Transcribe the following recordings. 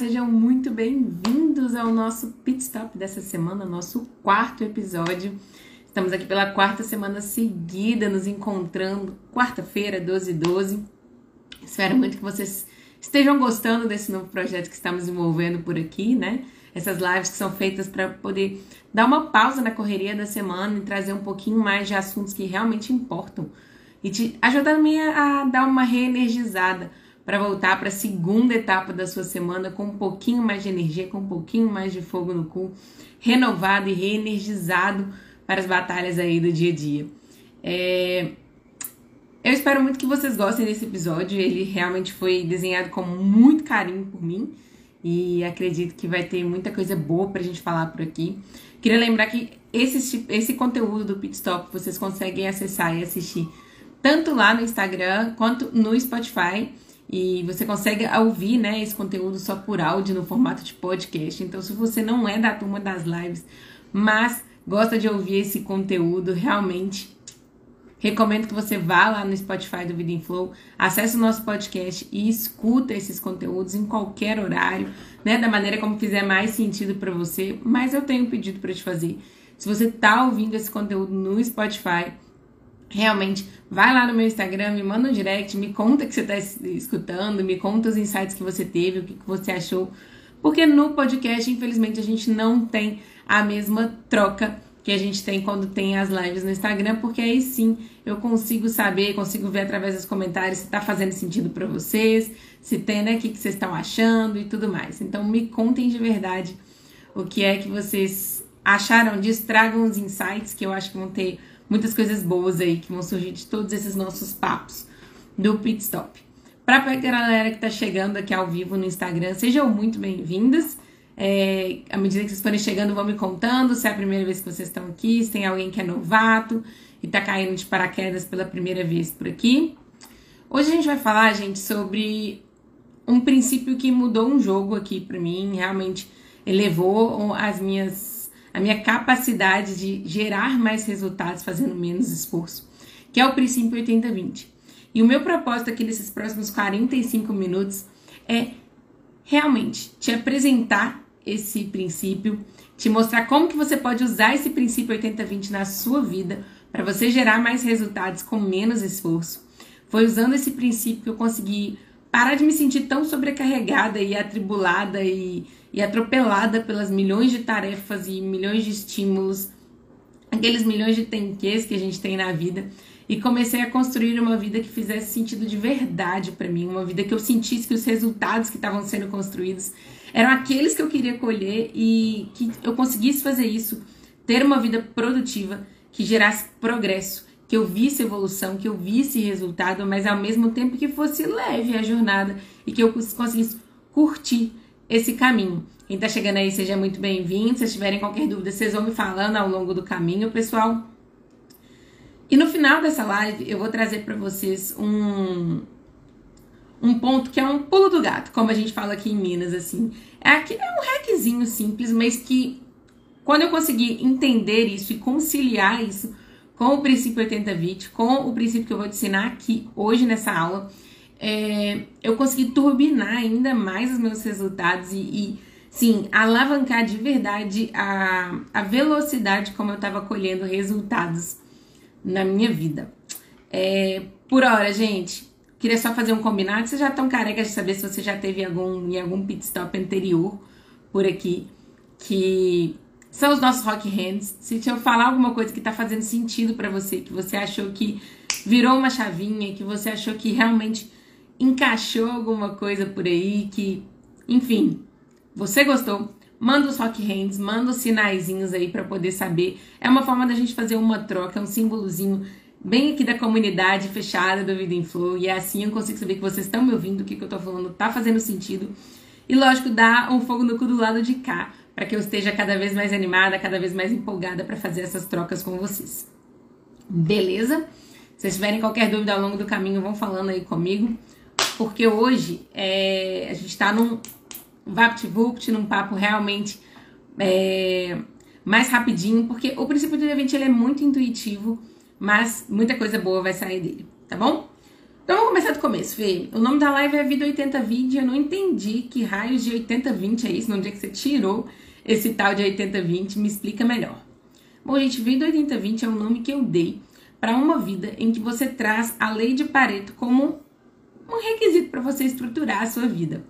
sejam muito bem-vindos ao nosso pit stop dessa semana, nosso quarto episódio. Estamos aqui pela quarta semana seguida, nos encontrando, quarta-feira, 12 e 12. Espero muito que vocês estejam gostando desse novo projeto que estamos desenvolvendo por aqui, né? Essas lives que são feitas para poder dar uma pausa na correria da semana e trazer um pouquinho mais de assuntos que realmente importam e te ajudar a, a dar uma reenergizada para voltar para a segunda etapa da sua semana com um pouquinho mais de energia, com um pouquinho mais de fogo no cu, renovado e reenergizado para as batalhas aí do dia a dia. É... Eu espero muito que vocês gostem desse episódio. Ele realmente foi desenhado com muito carinho por mim e acredito que vai ter muita coisa boa para a gente falar por aqui. Queria lembrar que esse, esse conteúdo do Pit Stop vocês conseguem acessar e assistir tanto lá no Instagram quanto no Spotify. E você consegue ouvir né, esse conteúdo só por áudio no formato de podcast. Então, se você não é da turma das lives, mas gosta de ouvir esse conteúdo, realmente recomendo que você vá lá no Spotify do Vida em Flow, acesse o nosso podcast e escuta esses conteúdos em qualquer horário, né, da maneira como fizer mais sentido para você. Mas eu tenho um pedido para te fazer. Se você está ouvindo esse conteúdo no Spotify, realmente vai lá no meu Instagram, me manda um direct, me conta que você está escutando, me conta os insights que você teve, o que, que você achou. Porque no podcast, infelizmente, a gente não tem a mesma troca que a gente tem quando tem as lives no Instagram, porque aí sim eu consigo saber, consigo ver através dos comentários se está fazendo sentido para vocês, se tem, né, o que, que vocês estão achando e tudo mais. Então me contem de verdade o que é que vocês acharam disso, tragam os insights que eu acho que vão ter muitas coisas boas aí que vão surgir de todos esses nossos papos do Pit Stop. Para a galera que está chegando aqui ao vivo no Instagram, sejam muito bem-vindas. É, à medida que vocês forem chegando, vão me contando se é a primeira vez que vocês estão aqui, se tem alguém que é novato e está caindo de paraquedas pela primeira vez por aqui. Hoje a gente vai falar, gente, sobre um princípio que mudou um jogo aqui para mim, realmente elevou as minhas a minha capacidade de gerar mais resultados fazendo menos esforço, que é o princípio 80-20. E o meu propósito aqui nesses próximos 45 minutos é realmente te apresentar esse princípio, te mostrar como que você pode usar esse princípio 80-20 na sua vida para você gerar mais resultados com menos esforço. Foi usando esse princípio que eu consegui parar de me sentir tão sobrecarregada e atribulada e e atropelada pelas milhões de tarefas e milhões de estímulos, aqueles milhões de tenques que a gente tem na vida, e comecei a construir uma vida que fizesse sentido de verdade para mim, uma vida que eu sentisse que os resultados que estavam sendo construídos eram aqueles que eu queria colher e que eu conseguisse fazer isso, ter uma vida produtiva que gerasse progresso, que eu visse evolução, que eu visse resultado, mas ao mesmo tempo que fosse leve a jornada e que eu conseguisse curtir esse caminho. Quem está chegando aí, seja muito bem-vindo. Se tiverem qualquer dúvida, vocês vão me falando ao longo do caminho, pessoal. E no final dessa live, eu vou trazer para vocês um, um ponto que é um pulo do gato, como a gente fala aqui em Minas, assim. É, aqui, é um hackzinho simples, mas que quando eu conseguir entender isso e conciliar isso com o princípio 80-20, com o princípio que eu vou te ensinar aqui hoje nessa aula, é, eu consegui turbinar ainda mais os meus resultados e, e sim, alavancar de verdade a, a velocidade como eu estava colhendo resultados na minha vida. É, por hora, gente, queria só fazer um combinado. Vocês já estão carecas de saber se você já teve algum, em algum pit stop anterior por aqui, que são os nossos rock hands. Se eu falar alguma coisa que está fazendo sentido para você, que você achou que virou uma chavinha, que você achou que realmente encaixou alguma coisa por aí que, enfim, você gostou? Manda os rock hands, manda os sinaizinhos aí para poder saber. É uma forma da gente fazer uma troca, é um símbolozinho bem aqui da comunidade fechada do Vida em Flow. E é assim eu consigo saber que vocês estão me ouvindo, o que, que eu tô falando tá fazendo sentido. E lógico, dá um fogo no cu do lado de cá, para que eu esteja cada vez mais animada, cada vez mais empolgada para fazer essas trocas com vocês. Beleza? Se vocês tiverem qualquer dúvida ao longo do caminho, vão falando aí comigo porque hoje é, a gente está num VaptVupt, num papo realmente é, mais rapidinho, porque o princípio do evento ele é muito intuitivo, mas muita coisa boa vai sair dele, tá bom? Então vamos começar do começo, Fê. O nome da live é Vida 8020. Eu não entendi que raios de 8020 é isso, no dia que você tirou esse tal de 8020. Me explica melhor. Bom, gente, Vida 8020 é o nome que eu dei para uma vida em que você traz a lei de Pareto como um requisito para você estruturar a sua vida.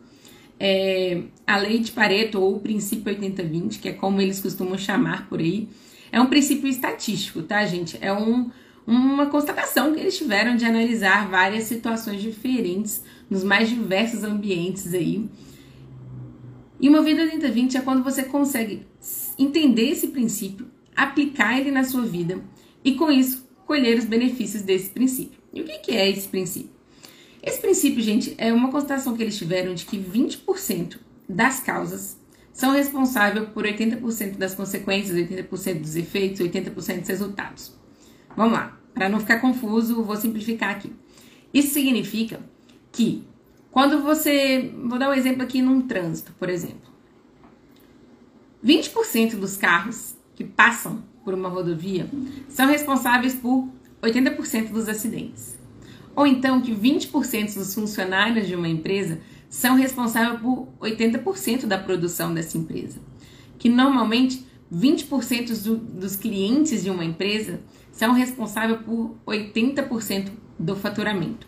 É, a lei de Pareto, ou o princípio 80-20, que é como eles costumam chamar por aí, é um princípio estatístico, tá, gente? É um, uma constatação que eles tiveram de analisar várias situações diferentes nos mais diversos ambientes aí. E uma vida 80-20 é quando você consegue entender esse princípio, aplicar ele na sua vida e com isso colher os benefícios desse princípio. E o que é esse princípio? Esse princípio, gente, é uma constatação que eles tiveram de que 20% das causas são responsáveis por 80% das consequências, 80% dos efeitos, 80% dos resultados. Vamos lá, para não ficar confuso, vou simplificar aqui. Isso significa que quando você, vou dar um exemplo aqui num trânsito, por exemplo. 20% dos carros que passam por uma rodovia são responsáveis por 80% dos acidentes. Ou então que 20% dos funcionários de uma empresa são responsáveis por 80% da produção dessa empresa. Que normalmente 20% do, dos clientes de uma empresa são responsáveis por 80% do faturamento.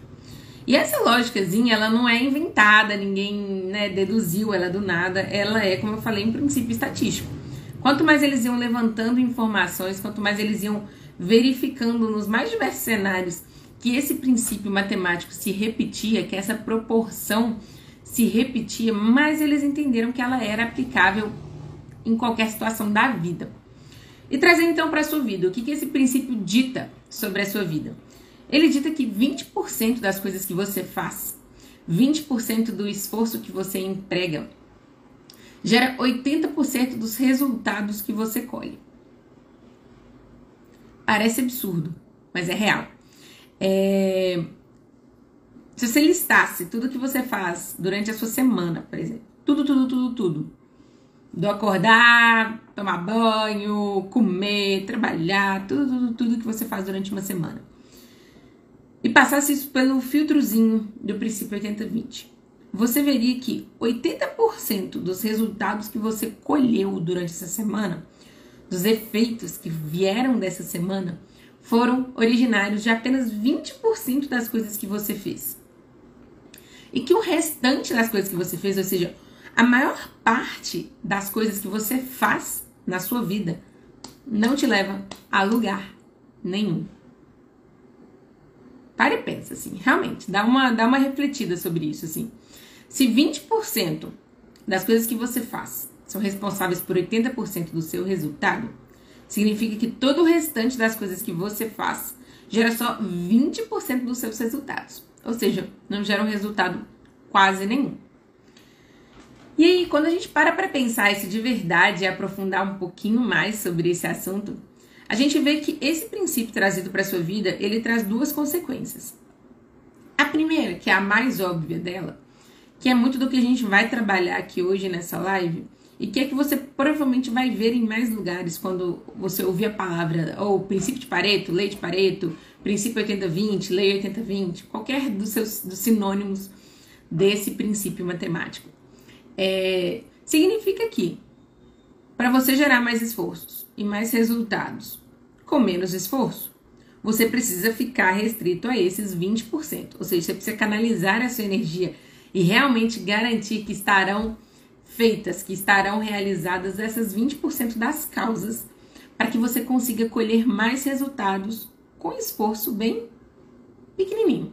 E essa lógicazinha, ela não é inventada, ninguém né, deduziu ela do nada, ela é, como eu falei, um princípio estatístico. Quanto mais eles iam levantando informações, quanto mais eles iam verificando nos mais diversos cenários que esse princípio matemático se repetia, que essa proporção se repetia, mais eles entenderam que ela era aplicável em qualquer situação da vida. E trazendo então para a sua vida, o que, que esse princípio dita sobre a sua vida? Ele dita que 20% das coisas que você faz, 20% do esforço que você emprega, gera 80% dos resultados que você colhe. Parece absurdo, mas é real. É... Se você listasse tudo que você faz durante a sua semana, por exemplo, tudo, tudo, tudo, tudo, do acordar, tomar banho, comer, trabalhar, tudo, tudo, tudo que você faz durante uma semana. E passasse isso pelo filtrozinho do princípio 80-20. Você veria que 80% dos resultados que você colheu durante essa semana, dos efeitos que vieram dessa semana, foram originários de apenas 20% das coisas que você fez. E que o restante das coisas que você fez, ou seja, a maior parte das coisas que você faz na sua vida não te leva a lugar nenhum. Pare e pensa assim, realmente, dá uma, dá uma refletida sobre isso assim. Se 20% das coisas que você faz são responsáveis por 80% do seu resultado, Significa que todo o restante das coisas que você faz gera só 20% dos seus resultados. Ou seja, não gera um resultado quase nenhum. E aí, quando a gente para para pensar isso de verdade e aprofundar um pouquinho mais sobre esse assunto, a gente vê que esse princípio trazido para sua vida, ele traz duas consequências. A primeira, que é a mais óbvia dela, que é muito do que a gente vai trabalhar aqui hoje nessa live, e que é que você provavelmente vai ver em mais lugares quando você ouvir a palavra, ou princípio de Pareto, lei de Pareto, princípio 80-20, lei 80-20, qualquer dos seus dos sinônimos desse princípio matemático. É, significa que para você gerar mais esforços e mais resultados com menos esforço, você precisa ficar restrito a esses 20%. Ou seja, você precisa canalizar a sua energia e realmente garantir que estarão feitas, que estarão realizadas essas 20% das causas, para que você consiga colher mais resultados com esforço bem pequenininho.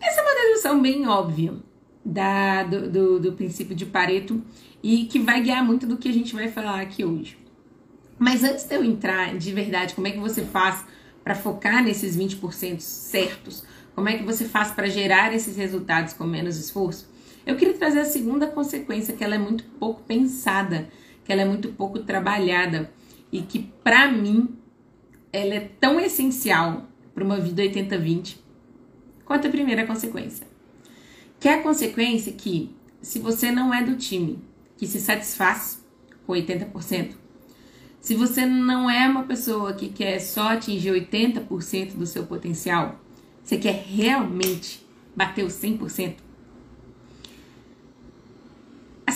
Essa é uma dedução bem óbvia da, do, do, do princípio de Pareto e que vai guiar muito do que a gente vai falar aqui hoje. Mas antes de eu entrar de verdade, como é que você faz para focar nesses 20% certos? Como é que você faz para gerar esses resultados com menos esforço? Eu queria trazer a segunda consequência, que ela é muito pouco pensada, que ela é muito pouco trabalhada e que para mim ela é tão essencial para uma vida 80-20 quanto a primeira consequência. Que é a consequência que se você não é do time que se satisfaz com 80%, se você não é uma pessoa que quer só atingir 80% do seu potencial, Você quer realmente bater os 100%?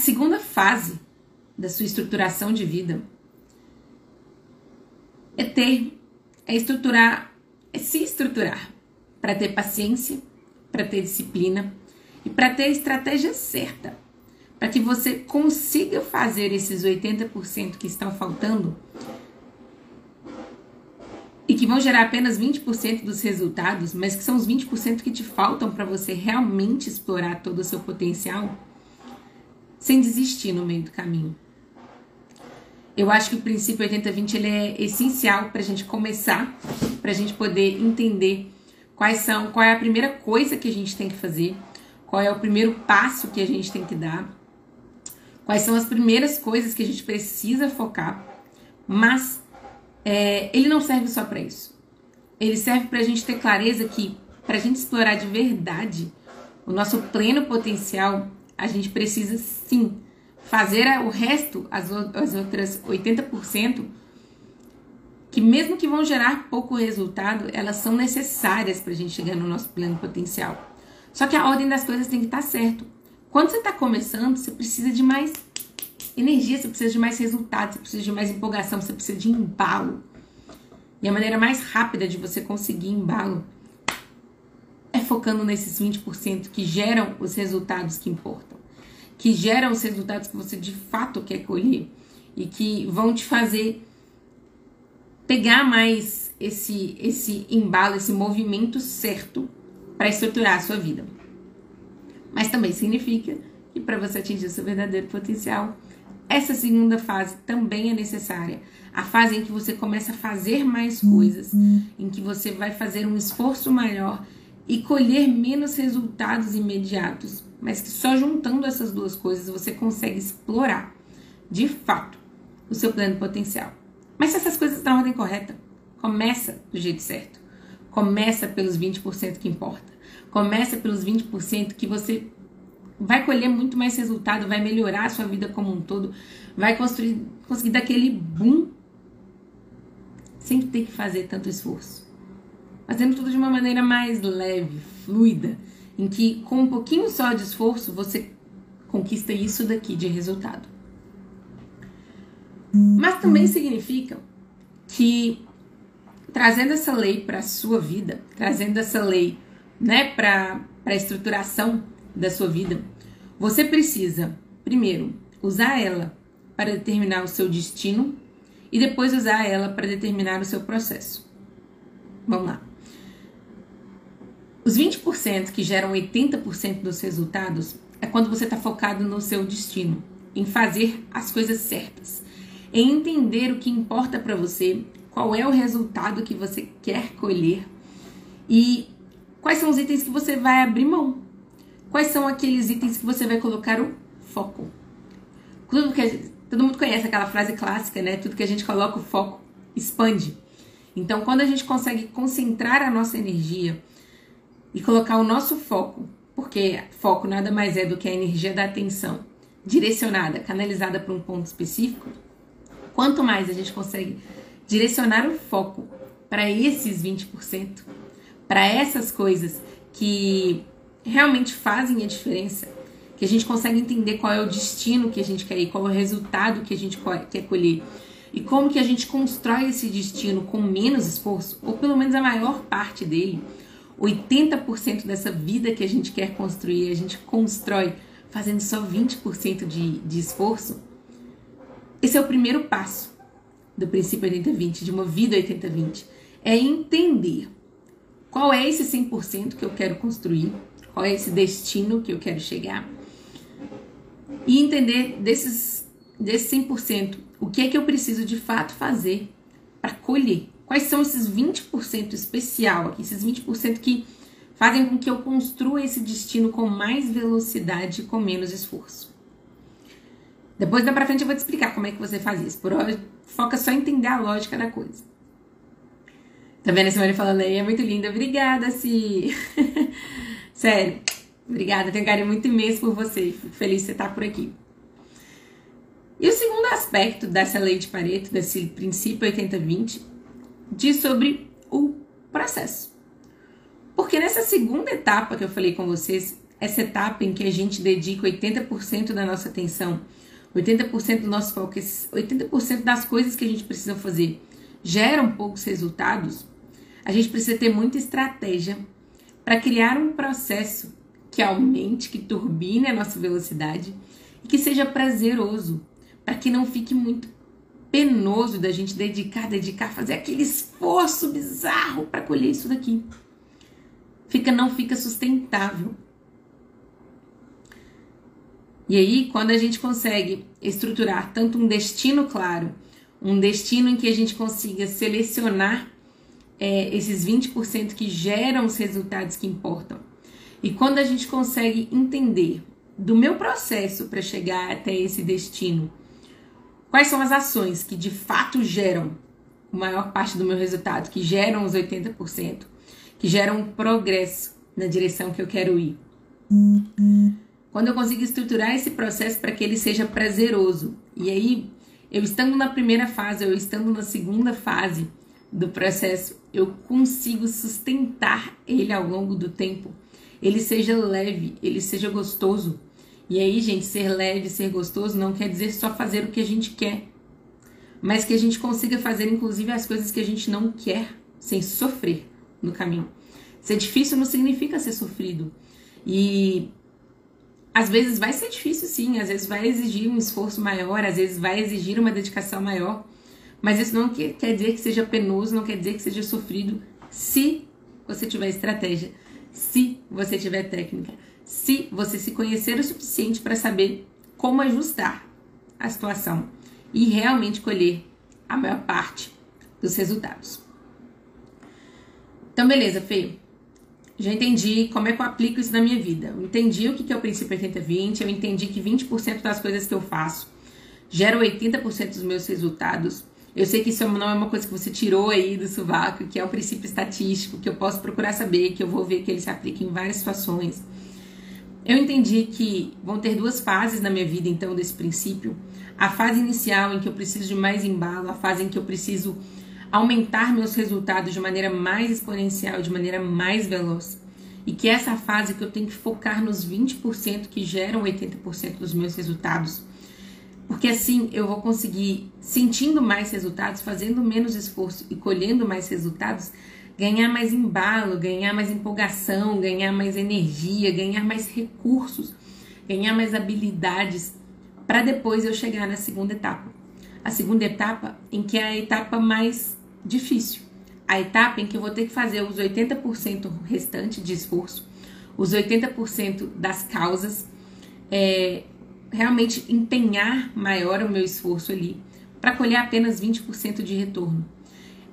Segunda fase da sua estruturação de vida é ter, é estruturar, é se estruturar para ter paciência, para ter disciplina e para ter a estratégia certa, para que você consiga fazer esses 80% que estão faltando e que vão gerar apenas 20% dos resultados, mas que são os 20% que te faltam para você realmente explorar todo o seu potencial, sem desistir no meio do caminho. Eu acho que o princípio 80-20 ele é essencial para a gente começar, para a gente poder entender quais são, qual é a primeira coisa que a gente tem que fazer, qual é o primeiro passo que a gente tem que dar, quais são as primeiras coisas que a gente precisa focar, mas é, ele não serve só para isso. Ele serve para a gente ter clareza que, para a gente explorar de verdade o nosso pleno potencial, a gente precisa sim fazer o resto, as, as outras 80%, que mesmo que vão gerar pouco resultado, elas são necessárias para a gente chegar no nosso pleno potencial. Só que a ordem das coisas tem que estar tá certo. Quando você está começando, você precisa de mais energia, você precisa de mais resultados, você precisa de mais empolgação, você precisa de embalo. E a maneira mais rápida de você conseguir embalo é focando nesses 20% que geram os resultados que importam que geram os resultados que você de fato quer colher e que vão te fazer pegar mais esse esse embalo, esse movimento certo para estruturar a sua vida. Mas também significa que para você atingir o seu verdadeiro potencial, essa segunda fase também é necessária. A fase em que você começa a fazer mais coisas, em que você vai fazer um esforço maior e colher menos resultados imediatos, mas que só juntando essas duas coisas você consegue explorar, de fato, o seu pleno potencial. Mas se essas coisas estão na ordem correta, começa do jeito certo. Começa pelos 20% que importa. Começa pelos 20% que você vai colher muito mais resultado, vai melhorar a sua vida como um todo, vai construir, conseguir dar aquele boom sem ter que fazer tanto esforço. Fazendo tudo de uma maneira mais leve, fluida, em que com um pouquinho só de esforço você conquista isso daqui de resultado. Mas também significa que trazendo essa lei para a sua vida, trazendo essa lei, né, para a estruturação da sua vida, você precisa, primeiro, usar ela para determinar o seu destino e depois usar ela para determinar o seu processo. Vamos lá. Os 20% que geram 80% dos resultados é quando você está focado no seu destino, em fazer as coisas certas, em entender o que importa para você, qual é o resultado que você quer colher e quais são os itens que você vai abrir mão. Quais são aqueles itens que você vai colocar o foco. Tudo que gente, todo mundo conhece aquela frase clássica, né? Tudo que a gente coloca o foco expande. Então, quando a gente consegue concentrar a nossa energia e colocar o nosso foco, porque foco nada mais é do que a energia da atenção direcionada, canalizada para um ponto específico, quanto mais a gente consegue direcionar o foco para esses 20%, para essas coisas que realmente fazem a diferença, que a gente consegue entender qual é o destino que a gente quer ir, qual é o resultado que a gente quer colher e como que a gente constrói esse destino com menos esforço, ou pelo menos a maior parte dele, 80% dessa vida que a gente quer construir, a gente constrói fazendo só 20% de, de esforço. Esse é o primeiro passo do princípio 80-20, de uma vida 80-20. É entender qual é esse 100% que eu quero construir, qual é esse destino que eu quero chegar. E entender desses, desse 100%, o que é que eu preciso de fato fazer para colher Quais são esses 20% especial aqui, esses 20% que fazem com que eu construa esse destino com mais velocidade e com menos esforço? Depois da pra frente eu vou te explicar como é que você faz isso. Por hoje, foca só em entender a lógica da coisa. Tá vendo a Simone falando aí? É muito linda. Obrigada, Si. Sério. Obrigada. Tenho carinho muito imenso por você. Fico feliz de você estar por aqui. E o segundo aspecto dessa lei de Pareto, desse princípio 80-20, diz sobre o processo. Porque nessa segunda etapa que eu falei com vocês, essa etapa em que a gente dedica 80% da nossa atenção, 80% do nosso foco, 80% das coisas que a gente precisa fazer geram poucos resultados, a gente precisa ter muita estratégia para criar um processo que aumente, que turbine a nossa velocidade e que seja prazeroso, para que não fique muito penoso da gente dedicar, dedicar, fazer aquele esforço bizarro para colher isso daqui. Fica não fica sustentável. E aí, quando a gente consegue estruturar tanto um destino claro, um destino em que a gente consiga selecionar é, esses 20% que geram os resultados que importam, e quando a gente consegue entender do meu processo para chegar até esse destino, quais são as ações que de fato geram a maior parte do meu resultado, que geram os 80%, que geram um progresso na direção que eu quero ir. Quando eu consigo estruturar esse processo para que ele seja prazeroso, e aí eu estando na primeira fase, eu estando na segunda fase do processo, eu consigo sustentar ele ao longo do tempo ele seja leve, ele seja gostoso. E aí, gente, ser leve, ser gostoso não quer dizer só fazer o que a gente quer, mas que a gente consiga fazer, inclusive, as coisas que a gente não quer, sem sofrer no caminho. Ser difícil não significa ser sofrido. E às vezes vai ser difícil, sim, às vezes vai exigir um esforço maior, às vezes vai exigir uma dedicação maior, mas isso não quer dizer que seja penoso, não quer dizer que seja sofrido, se você tiver estratégia se você tiver técnica, se você se conhecer o suficiente para saber como ajustar a situação e realmente colher a maior parte dos resultados. Então, beleza, Fê. Já entendi como é que eu aplico isso na minha vida. Eu entendi o que é o princípio 80-20, eu entendi que 20% das coisas que eu faço geram 80% dos meus resultados. Eu sei que isso não é uma coisa que você tirou aí do sovaco, que é um princípio estatístico, que eu posso procurar saber, que eu vou ver que ele se aplica em várias situações. Eu entendi que vão ter duas fases na minha vida, então, desse princípio. A fase inicial, em que eu preciso de mais embalo, a fase em que eu preciso aumentar meus resultados de maneira mais exponencial, de maneira mais veloz. E que essa fase que eu tenho que focar nos 20% que geram 80% dos meus resultados porque assim eu vou conseguir, sentindo mais resultados, fazendo menos esforço e colhendo mais resultados, ganhar mais embalo, ganhar mais empolgação, ganhar mais energia, ganhar mais recursos, ganhar mais habilidades, para depois eu chegar na segunda etapa. A segunda etapa, em que é a etapa mais difícil. A etapa em que eu vou ter que fazer os 80% restante de esforço, os 80% das causas, é, realmente empenhar maior o meu esforço ali para colher apenas 20% de retorno.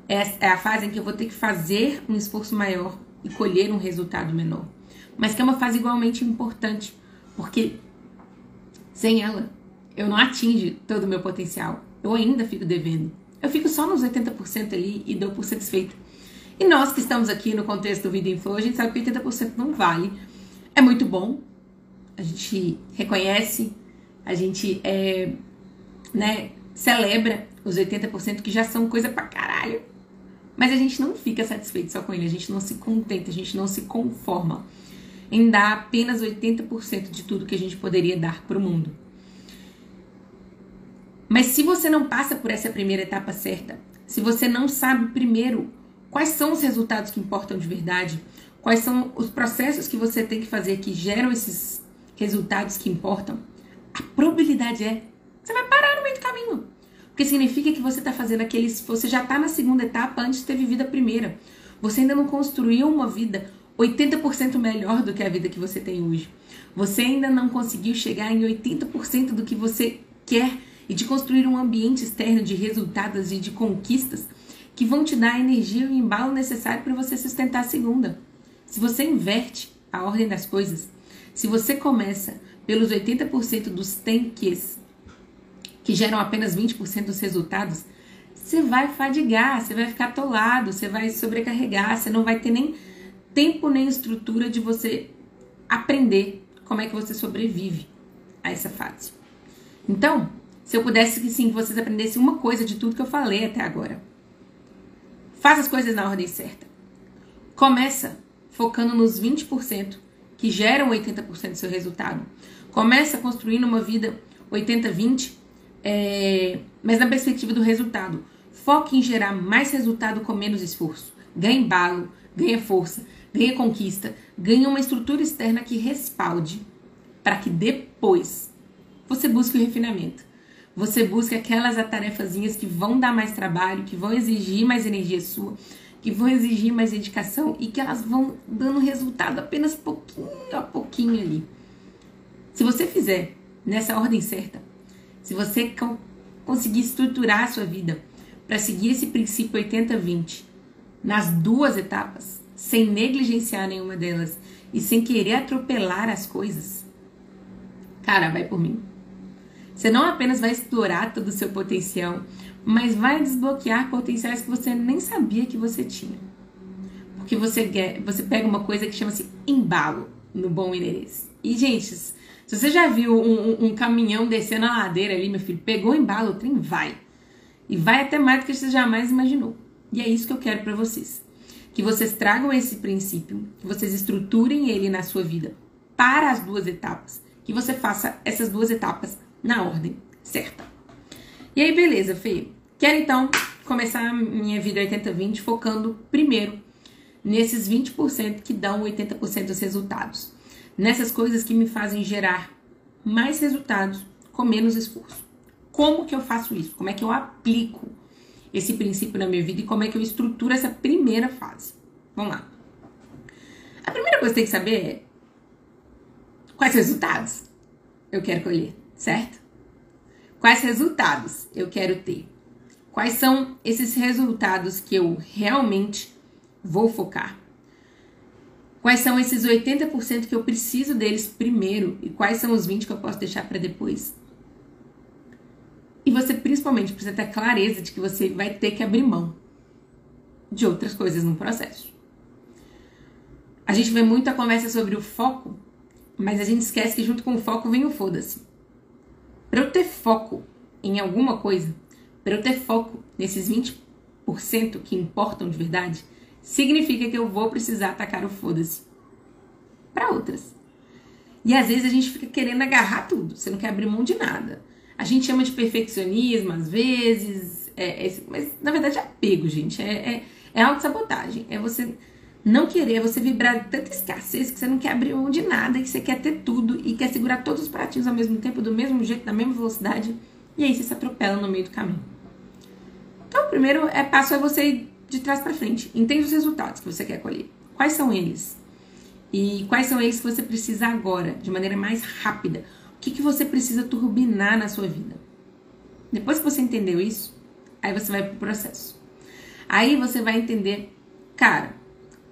É a fase em que eu vou ter que fazer um esforço maior e colher um resultado menor. Mas que é uma fase igualmente importante, porque sem ela eu não atingo todo o meu potencial. Eu ainda fico devendo. Eu fico só nos 80% ali e dou por satisfeito. E nós que estamos aqui no contexto do Vida em Flow, a gente sabe que 80% não vale. É muito bom. A gente reconhece a gente é, né, celebra os 80% que já são coisa pra caralho. Mas a gente não fica satisfeito só com ele, a gente não se contenta, a gente não se conforma em dar apenas 80% de tudo que a gente poderia dar para o mundo. Mas se você não passa por essa primeira etapa certa, se você não sabe primeiro quais são os resultados que importam de verdade, quais são os processos que você tem que fazer que geram esses resultados que importam, a probabilidade é que você vai parar no meio do caminho. Porque significa que você está fazendo aqueles. Você já está na segunda etapa antes de ter vivido a primeira. Você ainda não construiu uma vida 80% melhor do que a vida que você tem hoje. Você ainda não conseguiu chegar em 80% do que você quer e de construir um ambiente externo de resultados e de conquistas que vão te dar a energia e o embalo necessário para você sustentar a segunda. Se você inverte a ordem das coisas, se você começa pelos 80% dos tanques que geram apenas 20% dos resultados, você vai fadigar, você vai ficar atolado, você vai sobrecarregar, você não vai ter nem tempo nem estrutura de você aprender como é que você sobrevive a essa fase. Então, se eu pudesse que sim, vocês aprendessem uma coisa de tudo que eu falei até agora. Faça as coisas na ordem certa. Começa focando nos 20% que geram 80% do seu resultado. Começa construindo uma vida 80-20, é, mas na perspectiva do resultado. Foque em gerar mais resultado com menos esforço. Ganhe embalo, ganha força, ganha conquista, ganha uma estrutura externa que respalde para que depois você busque o refinamento. Você busque aquelas tarefazinhas que vão dar mais trabalho, que vão exigir mais energia sua, que vão exigir mais dedicação e que elas vão dando resultado apenas pouquinho a pouquinho ali. Se você fizer nessa ordem certa, se você conseguir estruturar a sua vida para seguir esse princípio 80-20 nas duas etapas, sem negligenciar nenhuma delas e sem querer atropelar as coisas, cara, vai por mim. Você não apenas vai explorar todo o seu potencial, mas vai desbloquear potenciais que você nem sabia que você tinha. Porque você, você pega uma coisa que chama-se embalo no bom mineirês. E, gente, se você já viu um, um, caminhão descendo a ladeira ali, meu filho, pegou o embalo, o trem vai. E vai até mais do que você jamais imaginou. E é isso que eu quero para vocês. Que vocês tragam esse princípio, que vocês estruturem ele na sua vida para as duas etapas. Que você faça essas duas etapas na ordem certa. E aí, beleza, Fê. Quero então começar a minha vida 80-20 focando primeiro nesses 20% que dão 80% dos resultados. Nessas coisas que me fazem gerar mais resultados com menos esforço. Como que eu faço isso? Como é que eu aplico esse princípio na minha vida e como é que eu estruturo essa primeira fase? Vamos lá. A primeira coisa que tem que saber é quais resultados eu quero colher, certo? Quais resultados eu quero ter? Quais são esses resultados que eu realmente vou focar? Quais são esses 80% que eu preciso deles primeiro e quais são os 20 que eu posso deixar para depois? E você principalmente precisa ter clareza de que você vai ter que abrir mão de outras coisas no processo. A gente vê muita conversa sobre o foco, mas a gente esquece que junto com o foco vem o foda-se. Para eu ter foco em alguma coisa, para eu ter foco nesses 20% que importam de verdade, significa que eu vou precisar atacar o foda-se para outras. E às vezes a gente fica querendo agarrar tudo, você não quer abrir mão de nada. A gente chama de perfeccionismo às vezes, é, é, mas na verdade é apego, gente. É, é, é autossabotagem. É você não querer, é você vibrar tanta escassez que você não quer abrir mão de nada, que você quer ter tudo e quer segurar todos os pratinhos ao mesmo tempo, do mesmo jeito, na mesma velocidade. E aí você se atropela no meio do caminho. Então, o primeiro é, passo é você de trás para frente. Entende os resultados que você quer colher. Quais são eles? E quais são eles que você precisa agora, de maneira mais rápida? O que, que você precisa turbinar na sua vida? Depois que você entendeu isso, aí você vai pro processo. Aí você vai entender, cara,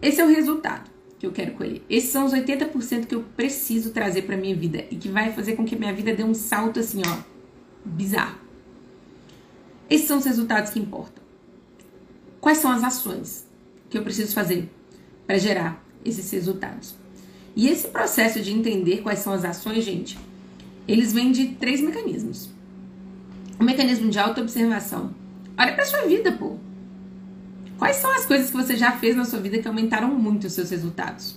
esse é o resultado que eu quero colher. Esses são os 80% que eu preciso trazer para minha vida e que vai fazer com que minha vida dê um salto assim, ó, bizarro. Esses são os resultados que importam. Quais são as ações que eu preciso fazer para gerar esses resultados? E esse processo de entender quais são as ações, gente, eles vêm de três mecanismos. O mecanismo de autoobservação. Olha para sua vida, pô. Quais são as coisas que você já fez na sua vida que aumentaram muito os seus resultados?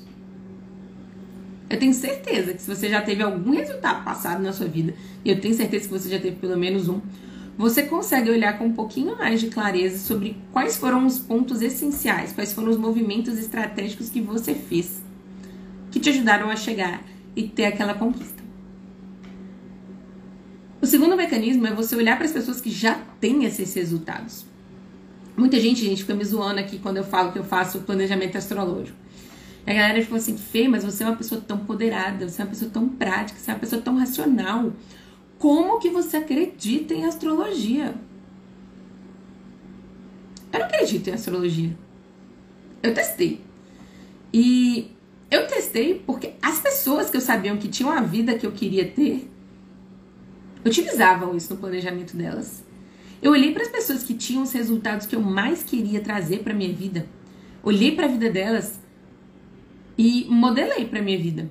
Eu tenho certeza que se você já teve algum resultado passado na sua vida, e eu tenho certeza que você já teve pelo menos um, você consegue olhar com um pouquinho mais de clareza sobre quais foram os pontos essenciais, quais foram os movimentos estratégicos que você fez que te ajudaram a chegar e ter aquela conquista. O segundo mecanismo é você olhar para as pessoas que já têm esses resultados. Muita gente, gente, fica me zoando aqui quando eu falo que eu faço planejamento astrológico. A galera ficou assim, Fê, mas você é uma pessoa tão poderada, você é uma pessoa tão prática, você é uma pessoa tão racional. Como que você acredita em astrologia? Eu não acredito em astrologia. Eu testei. E eu testei porque as pessoas que eu sabia que tinham a vida que eu queria ter utilizavam isso no planejamento delas. Eu olhei para as pessoas que tinham os resultados que eu mais queria trazer para minha vida, olhei para a vida delas e modelei para minha vida.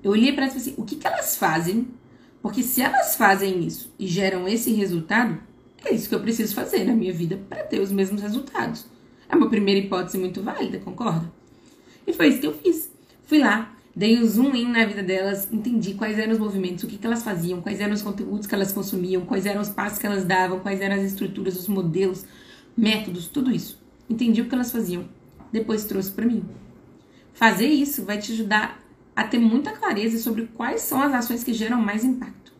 Eu olhei para elas e assim, o que, que elas fazem? Porque se elas fazem isso e geram esse resultado, é isso que eu preciso fazer na minha vida para ter os mesmos resultados. É uma primeira hipótese muito válida, concorda? E foi isso que eu fiz. Fui lá, dei um zoom in na vida delas, entendi quais eram os movimentos, o que, que elas faziam, quais eram os conteúdos que elas consumiam, quais eram os passos que elas davam, quais eram as estruturas, os modelos, métodos, tudo isso. Entendi o que elas faziam. Depois trouxe para mim. Fazer isso vai te ajudar a ter muita clareza sobre quais são as ações que geram mais impacto.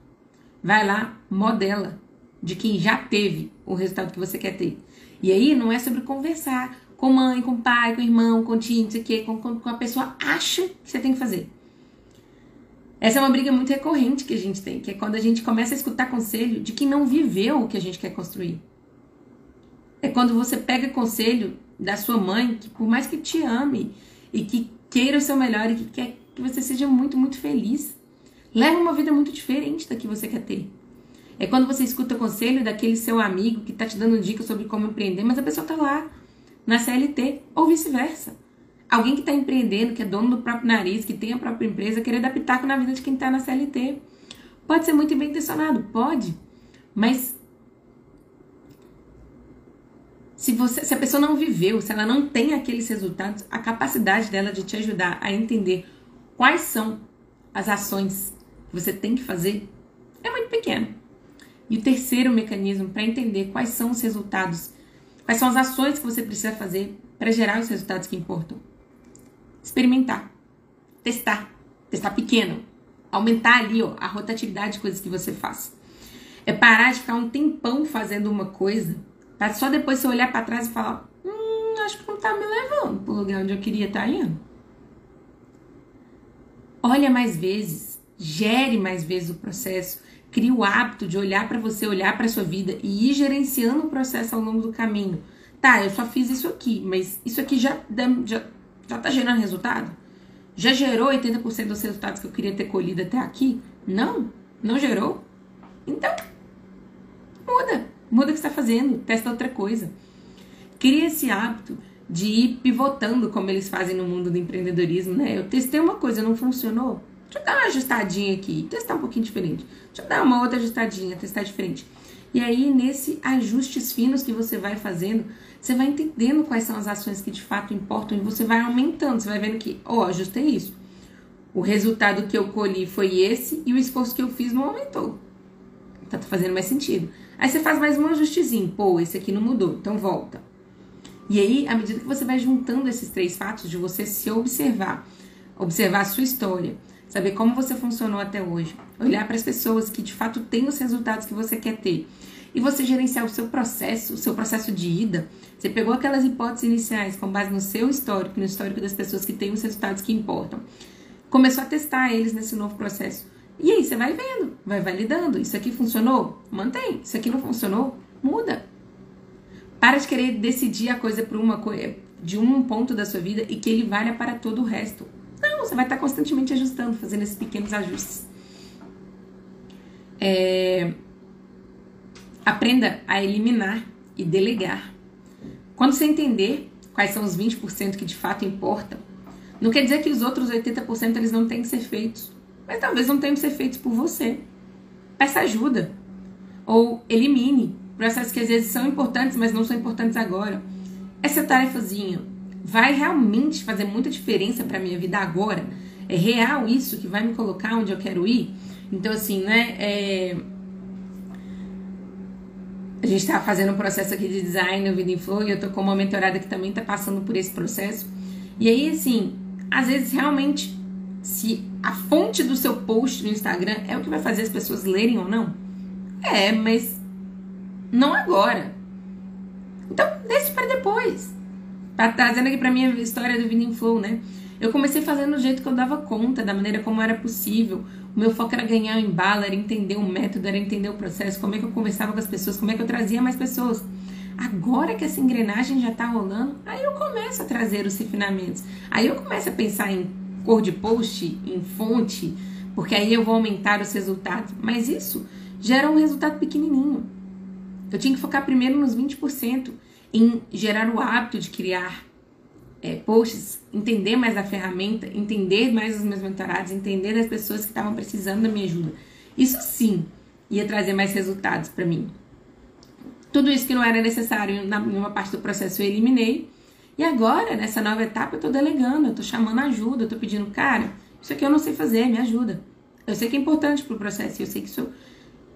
Vai lá, modela de quem já teve o resultado que você quer ter. E aí não é sobre conversar com mãe, com pai, com irmão, com tio, não sei o quê, com, com, com a pessoa acha que você tem que fazer. Essa é uma briga muito recorrente que a gente tem, que é quando a gente começa a escutar conselho de quem não viveu o que a gente quer construir. É quando você pega conselho da sua mãe, que por mais que te ame e que queira o seu melhor e que quer que você seja muito, muito feliz, leva uma vida muito diferente da que você quer ter. É quando você escuta conselho daquele seu amigo que está te dando dicas sobre como empreender, mas a pessoa está lá na CLT, ou vice-versa. Alguém que está empreendendo, que é dono do próprio nariz, que tem a própria empresa, querer dar pitaco na vida de quem está na CLT. Pode ser muito bem intencionado, pode. Mas se, você, se a pessoa não viveu, se ela não tem aqueles resultados, a capacidade dela de te ajudar a entender quais são as ações que você tem que fazer é muito pequena. E o terceiro mecanismo para entender quais são os resultados, quais são as ações que você precisa fazer para gerar os resultados que importam. Experimentar, testar, testar pequeno, aumentar ali ó, a rotatividade de coisas que você faz. É parar de ficar um tempão fazendo uma coisa, para só depois você olhar para trás e falar: hum, acho que não tá me levando para o lugar onde eu queria estar tá indo. Olha mais vezes, gere mais vezes o processo, crie o hábito de olhar para você, olhar para sua vida e ir gerenciando o processo ao longo do caminho. Tá, eu só fiz isso aqui, mas isso aqui já, já, já tá gerando resultado? Já gerou 80% dos resultados que eu queria ter colhido até aqui? Não? Não gerou? Então, muda. Muda o que está fazendo, testa outra coisa. Cria esse hábito de ir pivotando como eles fazem no mundo do empreendedorismo, né? Eu testei uma coisa, não funcionou. Deixa eu dar uma ajustadinha aqui, testar um pouquinho diferente. Deixa eu dar uma outra ajustadinha, testar diferente. E aí, nesse ajustes finos que você vai fazendo, você vai entendendo quais são as ações que de fato importam e você vai aumentando. Você vai vendo que, ó, oh, ajustei isso. O resultado que eu colhi foi esse e o esforço que eu fiz não aumentou. Tá fazendo mais sentido. Aí você faz mais um ajustezinho. Pô, esse aqui não mudou, então volta. E aí, à medida que você vai juntando esses três fatos de você se observar, observar a sua história, saber como você funcionou até hoje, olhar para as pessoas que de fato têm os resultados que você quer ter e você gerenciar o seu processo, o seu processo de ida. Você pegou aquelas hipóteses iniciais com base no seu histórico, no histórico das pessoas que têm os resultados que importam. Começou a testar eles nesse novo processo. E aí você vai vendo, vai validando. Isso aqui funcionou? Mantém. Isso aqui não funcionou? Muda. Para de querer decidir a coisa por uma coisa de um ponto da sua vida e que ele valha para todo o resto. Não, você vai estar constantemente ajustando, fazendo esses pequenos ajustes. É... Aprenda a eliminar e delegar. Quando você entender quais são os 20% que de fato importam, não quer dizer que os outros 80% eles não têm que ser feitos, mas talvez não tenham que ser feitos por você. Peça ajuda. Ou elimine processos que às vezes são importantes, mas não são importantes agora. Essa tarefazinha vai realmente fazer muita diferença para minha vida agora? É real isso que vai me colocar onde eu quero ir? Então, assim, né? É... A gente está fazendo um processo aqui de design no Vida em Flow e eu tô com uma mentorada que também está passando por esse processo. E aí, assim, às vezes realmente, se a fonte do seu post no Instagram é o que vai fazer as pessoas lerem ou não, é, mas não agora. Então, deixe para depois. Tá trazendo aqui pra mim a história do Vida Flow, né? Eu comecei fazendo do jeito que eu dava conta, da maneira como era possível. O meu foco era ganhar o embalo, era entender o método, era entender o processo, como é que eu conversava com as pessoas, como é que eu trazia mais pessoas. Agora que essa engrenagem já tá rolando, aí eu começo a trazer os refinamentos. Aí eu começo a pensar em cor de post, em fonte, porque aí eu vou aumentar os resultados. Mas isso gera um resultado pequenininho. Eu tinha que focar primeiro nos 20% em gerar o hábito de criar é, posts, entender mais a ferramenta, entender mais os meus mentorados, entender as pessoas que estavam precisando da minha ajuda. Isso sim ia trazer mais resultados para mim. Tudo isso que não era necessário na, em uma parte do processo eu eliminei E agora, nessa nova etapa, eu tô delegando, eu tô chamando ajuda, eu tô pedindo, cara, isso aqui eu não sei fazer, me ajuda. Eu sei que é importante pro processo, eu sei que isso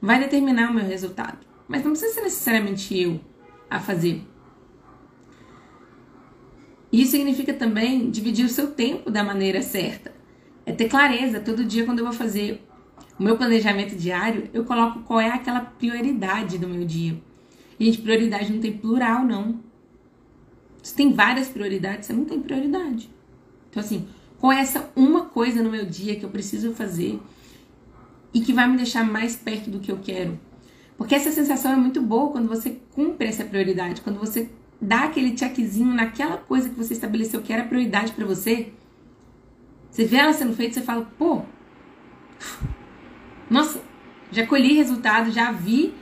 vai determinar o meu resultado. Mas não precisa ser necessariamente eu a fazer. Isso significa também dividir o seu tempo da maneira certa. É ter clareza. Todo dia, quando eu vou fazer o meu planejamento diário, eu coloco qual é aquela prioridade do meu dia. Gente, prioridade não tem plural, não. Se tem várias prioridades, você não tem prioridade. Então, assim, qual é essa uma coisa no meu dia que eu preciso fazer e que vai me deixar mais perto do que eu quero? Porque essa sensação é muito boa quando você cumpre essa prioridade, quando você dá aquele checkzinho naquela coisa que você estabeleceu que era prioridade para você. Você vê ela sendo feita, você fala, pô, nossa, já colhi resultado, já vi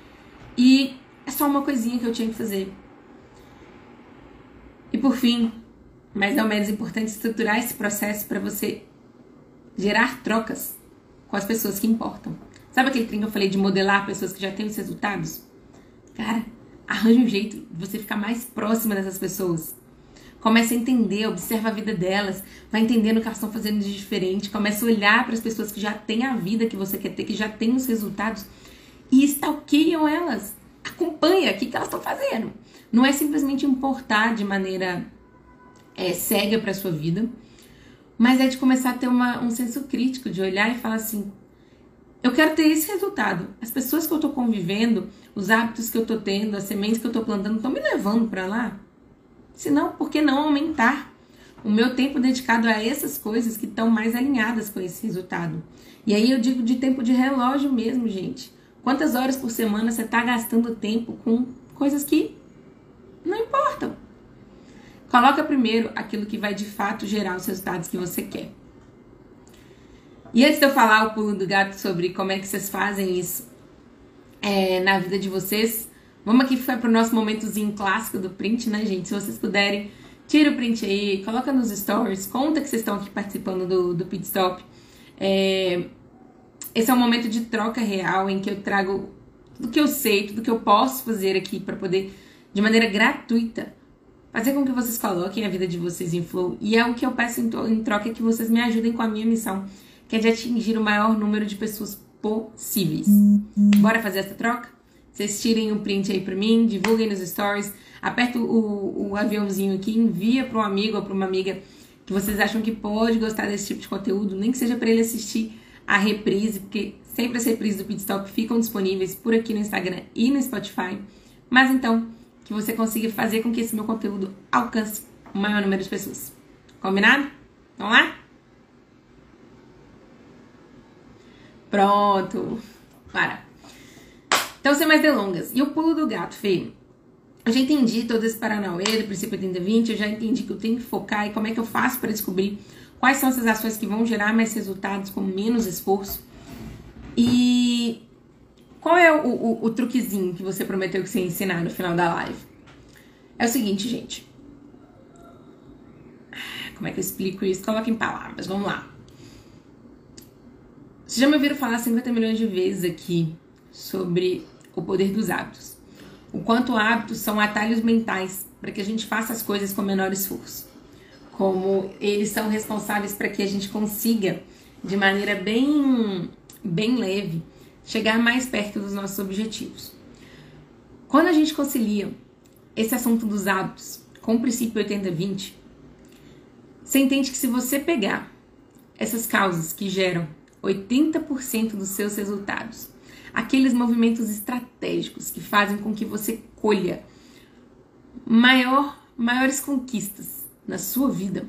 e é só uma coisinha que eu tinha que fazer. E por fim, mas não menos importante, estruturar esse processo para você gerar trocas com as pessoas que importam. Sabe aquele trem que eu falei de modelar pessoas que já têm os resultados? Cara, arranje um jeito de você ficar mais próxima dessas pessoas. Comece a entender, observa a vida delas, vai entendendo o que elas estão fazendo de diferente, comece a olhar para as pessoas que já têm a vida que você quer ter, que já têm os resultados e stalkeiam elas. Acompanha o que, que elas estão fazendo. Não é simplesmente importar de maneira é, cega para sua vida, mas é de começar a ter uma, um senso crítico, de olhar e falar assim: eu quero ter esse resultado. As pessoas que eu estou convivendo, os hábitos que eu estou tendo, as sementes que eu estou plantando estão me levando para lá? Se não, por que não aumentar o meu tempo dedicado a essas coisas que estão mais alinhadas com esse resultado? E aí eu digo de tempo de relógio mesmo, gente. Quantas horas por semana você está gastando tempo com coisas que não importam? Coloca primeiro aquilo que vai de fato gerar os resultados que você quer. E antes de eu falar o pulo do gato sobre como é que vocês fazem isso é, na vida de vocês, vamos aqui para o nosso momentozinho clássico do print, né, gente? Se vocês puderem, tira o print aí, coloca nos stories, conta que vocês estão aqui participando do, do pit stop. É, esse é um momento de troca real em que eu trago tudo que eu sei, tudo que eu posso fazer aqui para poder, de maneira gratuita, fazer com que vocês coloquem a vida de vocês em flow. E é o que eu peço em, em troca é que vocês me ajudem com a minha missão, que é de atingir o maior número de pessoas possíveis. Bora fazer essa troca? Vocês tirem um print aí pra mim, divulguem nos stories, aperta o, o aviãozinho aqui, envia para um amigo ou para uma amiga que vocês acham que pode gostar desse tipo de conteúdo, nem que seja para ele assistir a reprise, porque sempre as reprises do Pitstop ficam disponíveis por aqui no Instagram e no Spotify. Mas então, que você consiga fazer com que esse meu conteúdo alcance o maior número de pessoas. Combinado? Vamos lá? Pronto. Para. Então, sem mais delongas. E o pulo do gato, Fê? Eu já entendi todo esse paranauê do princípio 30-20, eu já entendi que eu tenho que focar e como é que eu faço para descobrir quais são essas ações que vão gerar mais resultados com menos esforço. E qual é o, o, o truquezinho que você prometeu que você ia ensinar no final da live? É o seguinte, gente. Como é que eu explico isso? Coloca em palavras, vamos lá. Vocês já me ouviram falar 50 milhões de vezes aqui sobre o poder dos hábitos. O quanto hábitos são atalhos mentais para que a gente faça as coisas com menor esforço. Como eles são responsáveis para que a gente consiga, de maneira bem, bem leve, chegar mais perto dos nossos objetivos. Quando a gente concilia esse assunto dos hábitos com o princípio 80-20, você entende que se você pegar essas causas que geram 80% dos seus resultados, aqueles movimentos estratégicos que fazem com que você colha maior, maiores conquistas na sua vida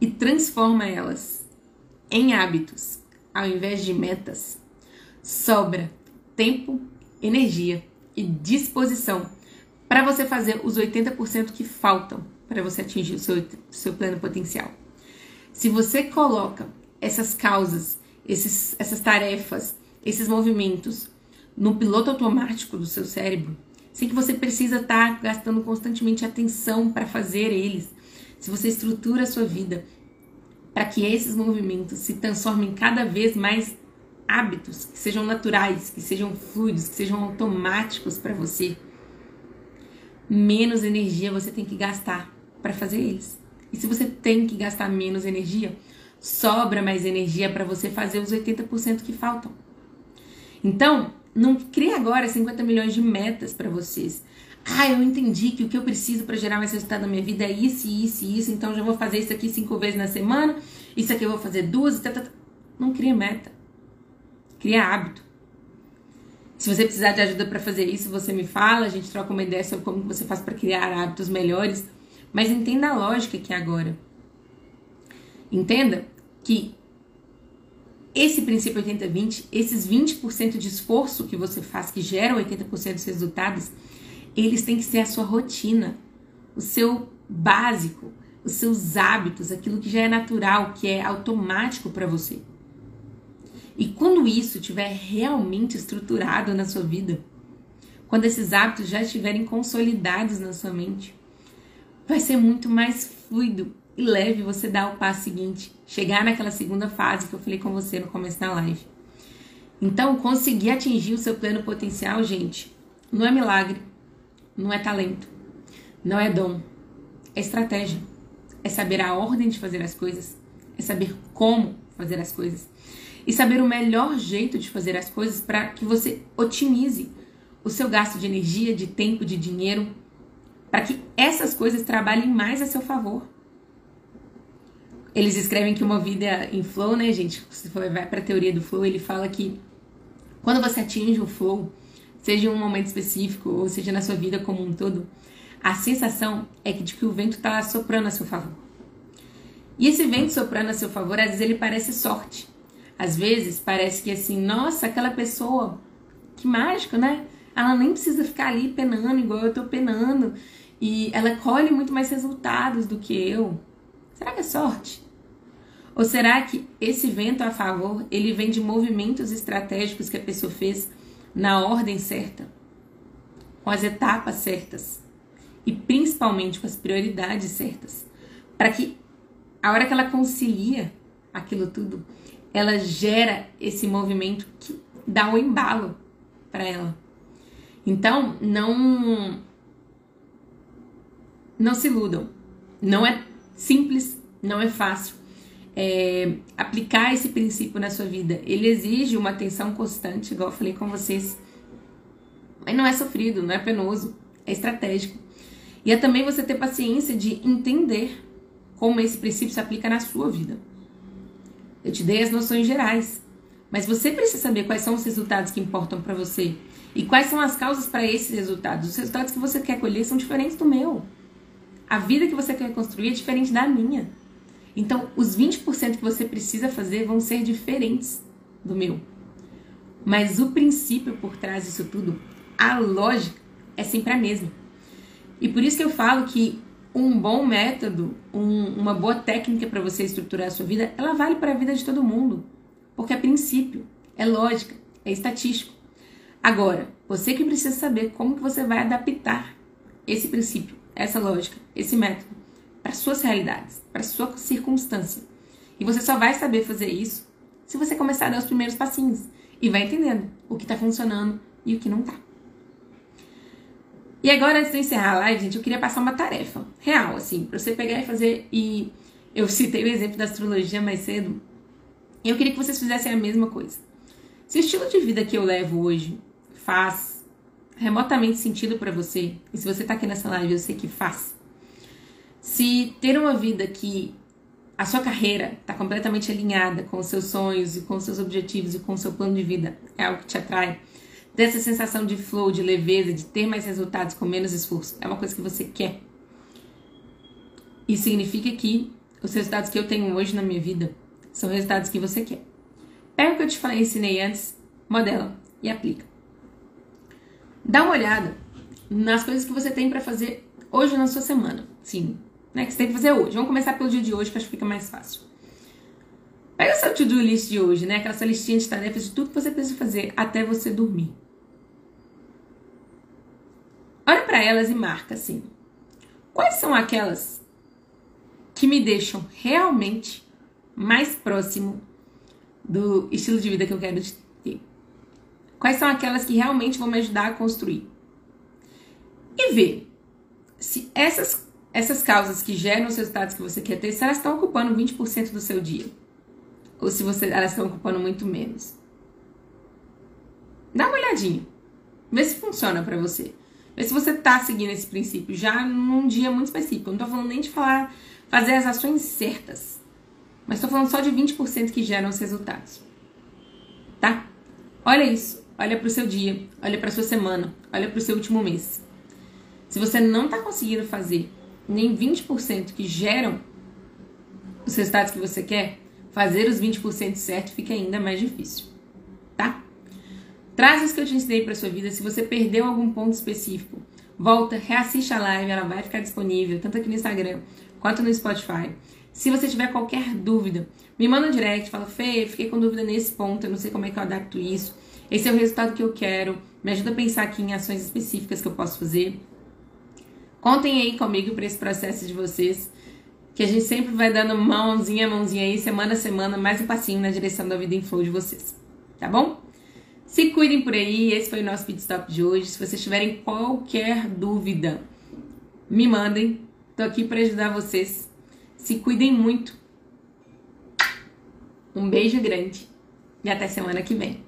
e transforma elas em hábitos ao invés de metas, sobra tempo, energia e disposição para você fazer os 80% que faltam para você atingir o seu, seu pleno potencial. Se você coloca essas causas, esses, essas tarefas, esses movimentos no piloto automático do seu cérebro, sem que você precisa estar tá gastando constantemente atenção para fazer eles, se você estrutura a sua vida para que esses movimentos se transformem cada vez mais hábitos que sejam naturais, que sejam fluidos, que sejam automáticos para você, menos energia você tem que gastar para fazer eles. E se você tem que gastar menos energia, sobra mais energia para você fazer os 80% que faltam. Então, não crie agora 50 milhões de metas para vocês. Ah, eu entendi que o que eu preciso para gerar mais resultado na minha vida é isso, isso e isso, então já vou fazer isso aqui cinco vezes na semana, isso aqui eu vou fazer duas, tá, tá, tá. não cria meta. Cria hábito. Se você precisar de ajuda para fazer isso, você me fala, a gente troca uma ideia sobre como você faz para criar hábitos melhores. Mas entenda a lógica aqui agora. Entenda que esse princípio 80-20, esses 20% de esforço que você faz, que geram 80% dos resultados, eles têm que ser a sua rotina, o seu básico, os seus hábitos, aquilo que já é natural, que é automático para você. E quando isso estiver realmente estruturado na sua vida, quando esses hábitos já estiverem consolidados na sua mente, vai ser muito mais fluido e leve você dar o passo seguinte, chegar naquela segunda fase que eu falei com você no começo da live. Então, conseguir atingir o seu pleno potencial, gente, não é milagre, não é talento, não é dom, é estratégia, é saber a ordem de fazer as coisas, é saber como fazer as coisas e saber o melhor jeito de fazer as coisas para que você otimize o seu gasto de energia, de tempo, de dinheiro, para que essas coisas trabalhem mais a seu favor. Eles escrevem que uma vida em flow, né, gente? Se for vai para a teoria do flow, ele fala que quando você atinge o flow, seja em um momento específico ou seja na sua vida como um todo, a sensação é de que o vento está soprando a seu favor. E esse vento soprando a seu favor, às vezes ele parece sorte. Às vezes parece que assim, nossa, aquela pessoa, que mágico, né? Ela nem precisa ficar ali penando igual eu tô penando. E ela colhe muito mais resultados do que eu. Será que é sorte? Ou será que esse vento a favor, ele vem de movimentos estratégicos que a pessoa fez na ordem certa, com as etapas certas e principalmente com as prioridades certas, para que a hora que ela concilia aquilo tudo, ela gera esse movimento que dá um embalo para ela. Então, não não se iludam. Não é simples, não é fácil. É, aplicar esse princípio na sua vida, ele exige uma atenção constante, igual eu falei com vocês. Mas não é sofrido, não é penoso, é estratégico. E é também você ter paciência de entender como esse princípio se aplica na sua vida. Eu te dei as noções gerais, mas você precisa saber quais são os resultados que importam para você e quais são as causas para esses resultados. Os resultados que você quer colher são diferentes do meu. A vida que você quer construir é diferente da minha. Então, os 20% que você precisa fazer vão ser diferentes do meu. Mas o princípio por trás disso tudo, a lógica, é sempre a mesma. E por isso que eu falo que um bom método, um, uma boa técnica para você estruturar a sua vida, ela vale para a vida de todo mundo. Porque é princípio, é lógica, é estatístico. Agora, você que precisa saber como que você vai adaptar esse princípio, essa lógica, esse método para suas realidades, para sua circunstância. E você só vai saber fazer isso se você começar a dar os primeiros passinhos e vai entendendo o que está funcionando e o que não está. E agora, antes de encerrar a live, gente, eu queria passar uma tarefa real, assim, pra você pegar e fazer. E eu citei o exemplo da astrologia mais cedo. E eu queria que vocês fizessem a mesma coisa. Se o estilo de vida que eu levo hoje faz remotamente sentido para você, e se você tá aqui nessa live, eu sei que faz. Se ter uma vida que a sua carreira está completamente alinhada com os seus sonhos e com os seus objetivos e com o seu plano de vida é algo que te atrai, dessa sensação de flow, de leveza, de ter mais resultados com menos esforço. É uma coisa que você quer. Isso significa que os resultados que eu tenho hoje na minha vida são resultados que você quer. Pega o que eu te falei, ensinei antes, modela e aplica. Dá uma olhada nas coisas que você tem para fazer hoje na sua semana. Sim, né? Que você tem que fazer hoje. Vamos começar pelo dia de hoje, que acho que fica mais fácil. Pega seu to-do list de hoje, né? Aquela sua listinha de tarefas de tudo que você precisa fazer até você dormir. Olha para elas e marca assim. Quais são aquelas que me deixam realmente mais próximo do estilo de vida que eu quero ter? Quais são aquelas que realmente vão me ajudar a construir? E ver se essas essas causas que geram os resultados que você quer ter, se elas estão ocupando 20% do seu dia. Ou se você, elas estão ocupando muito menos. Dá uma olhadinha. Vê se funciona para você. Vê se você tá seguindo esse princípio já num dia muito específico. Eu não tô falando nem de falar fazer as ações certas. Mas tô falando só de 20% que geram os resultados. Tá? Olha isso. Olha para o seu dia, olha para sua semana, olha para o seu último mês. Se você não está conseguindo fazer nem 20% que geram os resultados que você quer, fazer os 20% certo fica ainda mais difícil, tá? Traz isso que eu te ensinei para sua vida. Se você perdeu algum ponto específico, volta, reassiste a live, ela vai ficar disponível tanto aqui no Instagram quanto no Spotify. Se você tiver qualquer dúvida, me manda um direct, fala, Fê, fiquei com dúvida nesse ponto, eu não sei como é que eu adapto isso. Esse é o resultado que eu quero. Me ajuda a pensar aqui em ações específicas que eu posso fazer. Contem aí comigo para esse processo de vocês, que a gente sempre vai dando mãozinha, mãozinha aí, semana a semana, mais um passinho na direção da vida em flow de vocês. Tá bom? Se cuidem por aí, esse foi o nosso pit stop de hoje. Se vocês tiverem qualquer dúvida, me mandem. Tô aqui para ajudar vocês. Se cuidem muito. Um beijo grande e até semana que vem.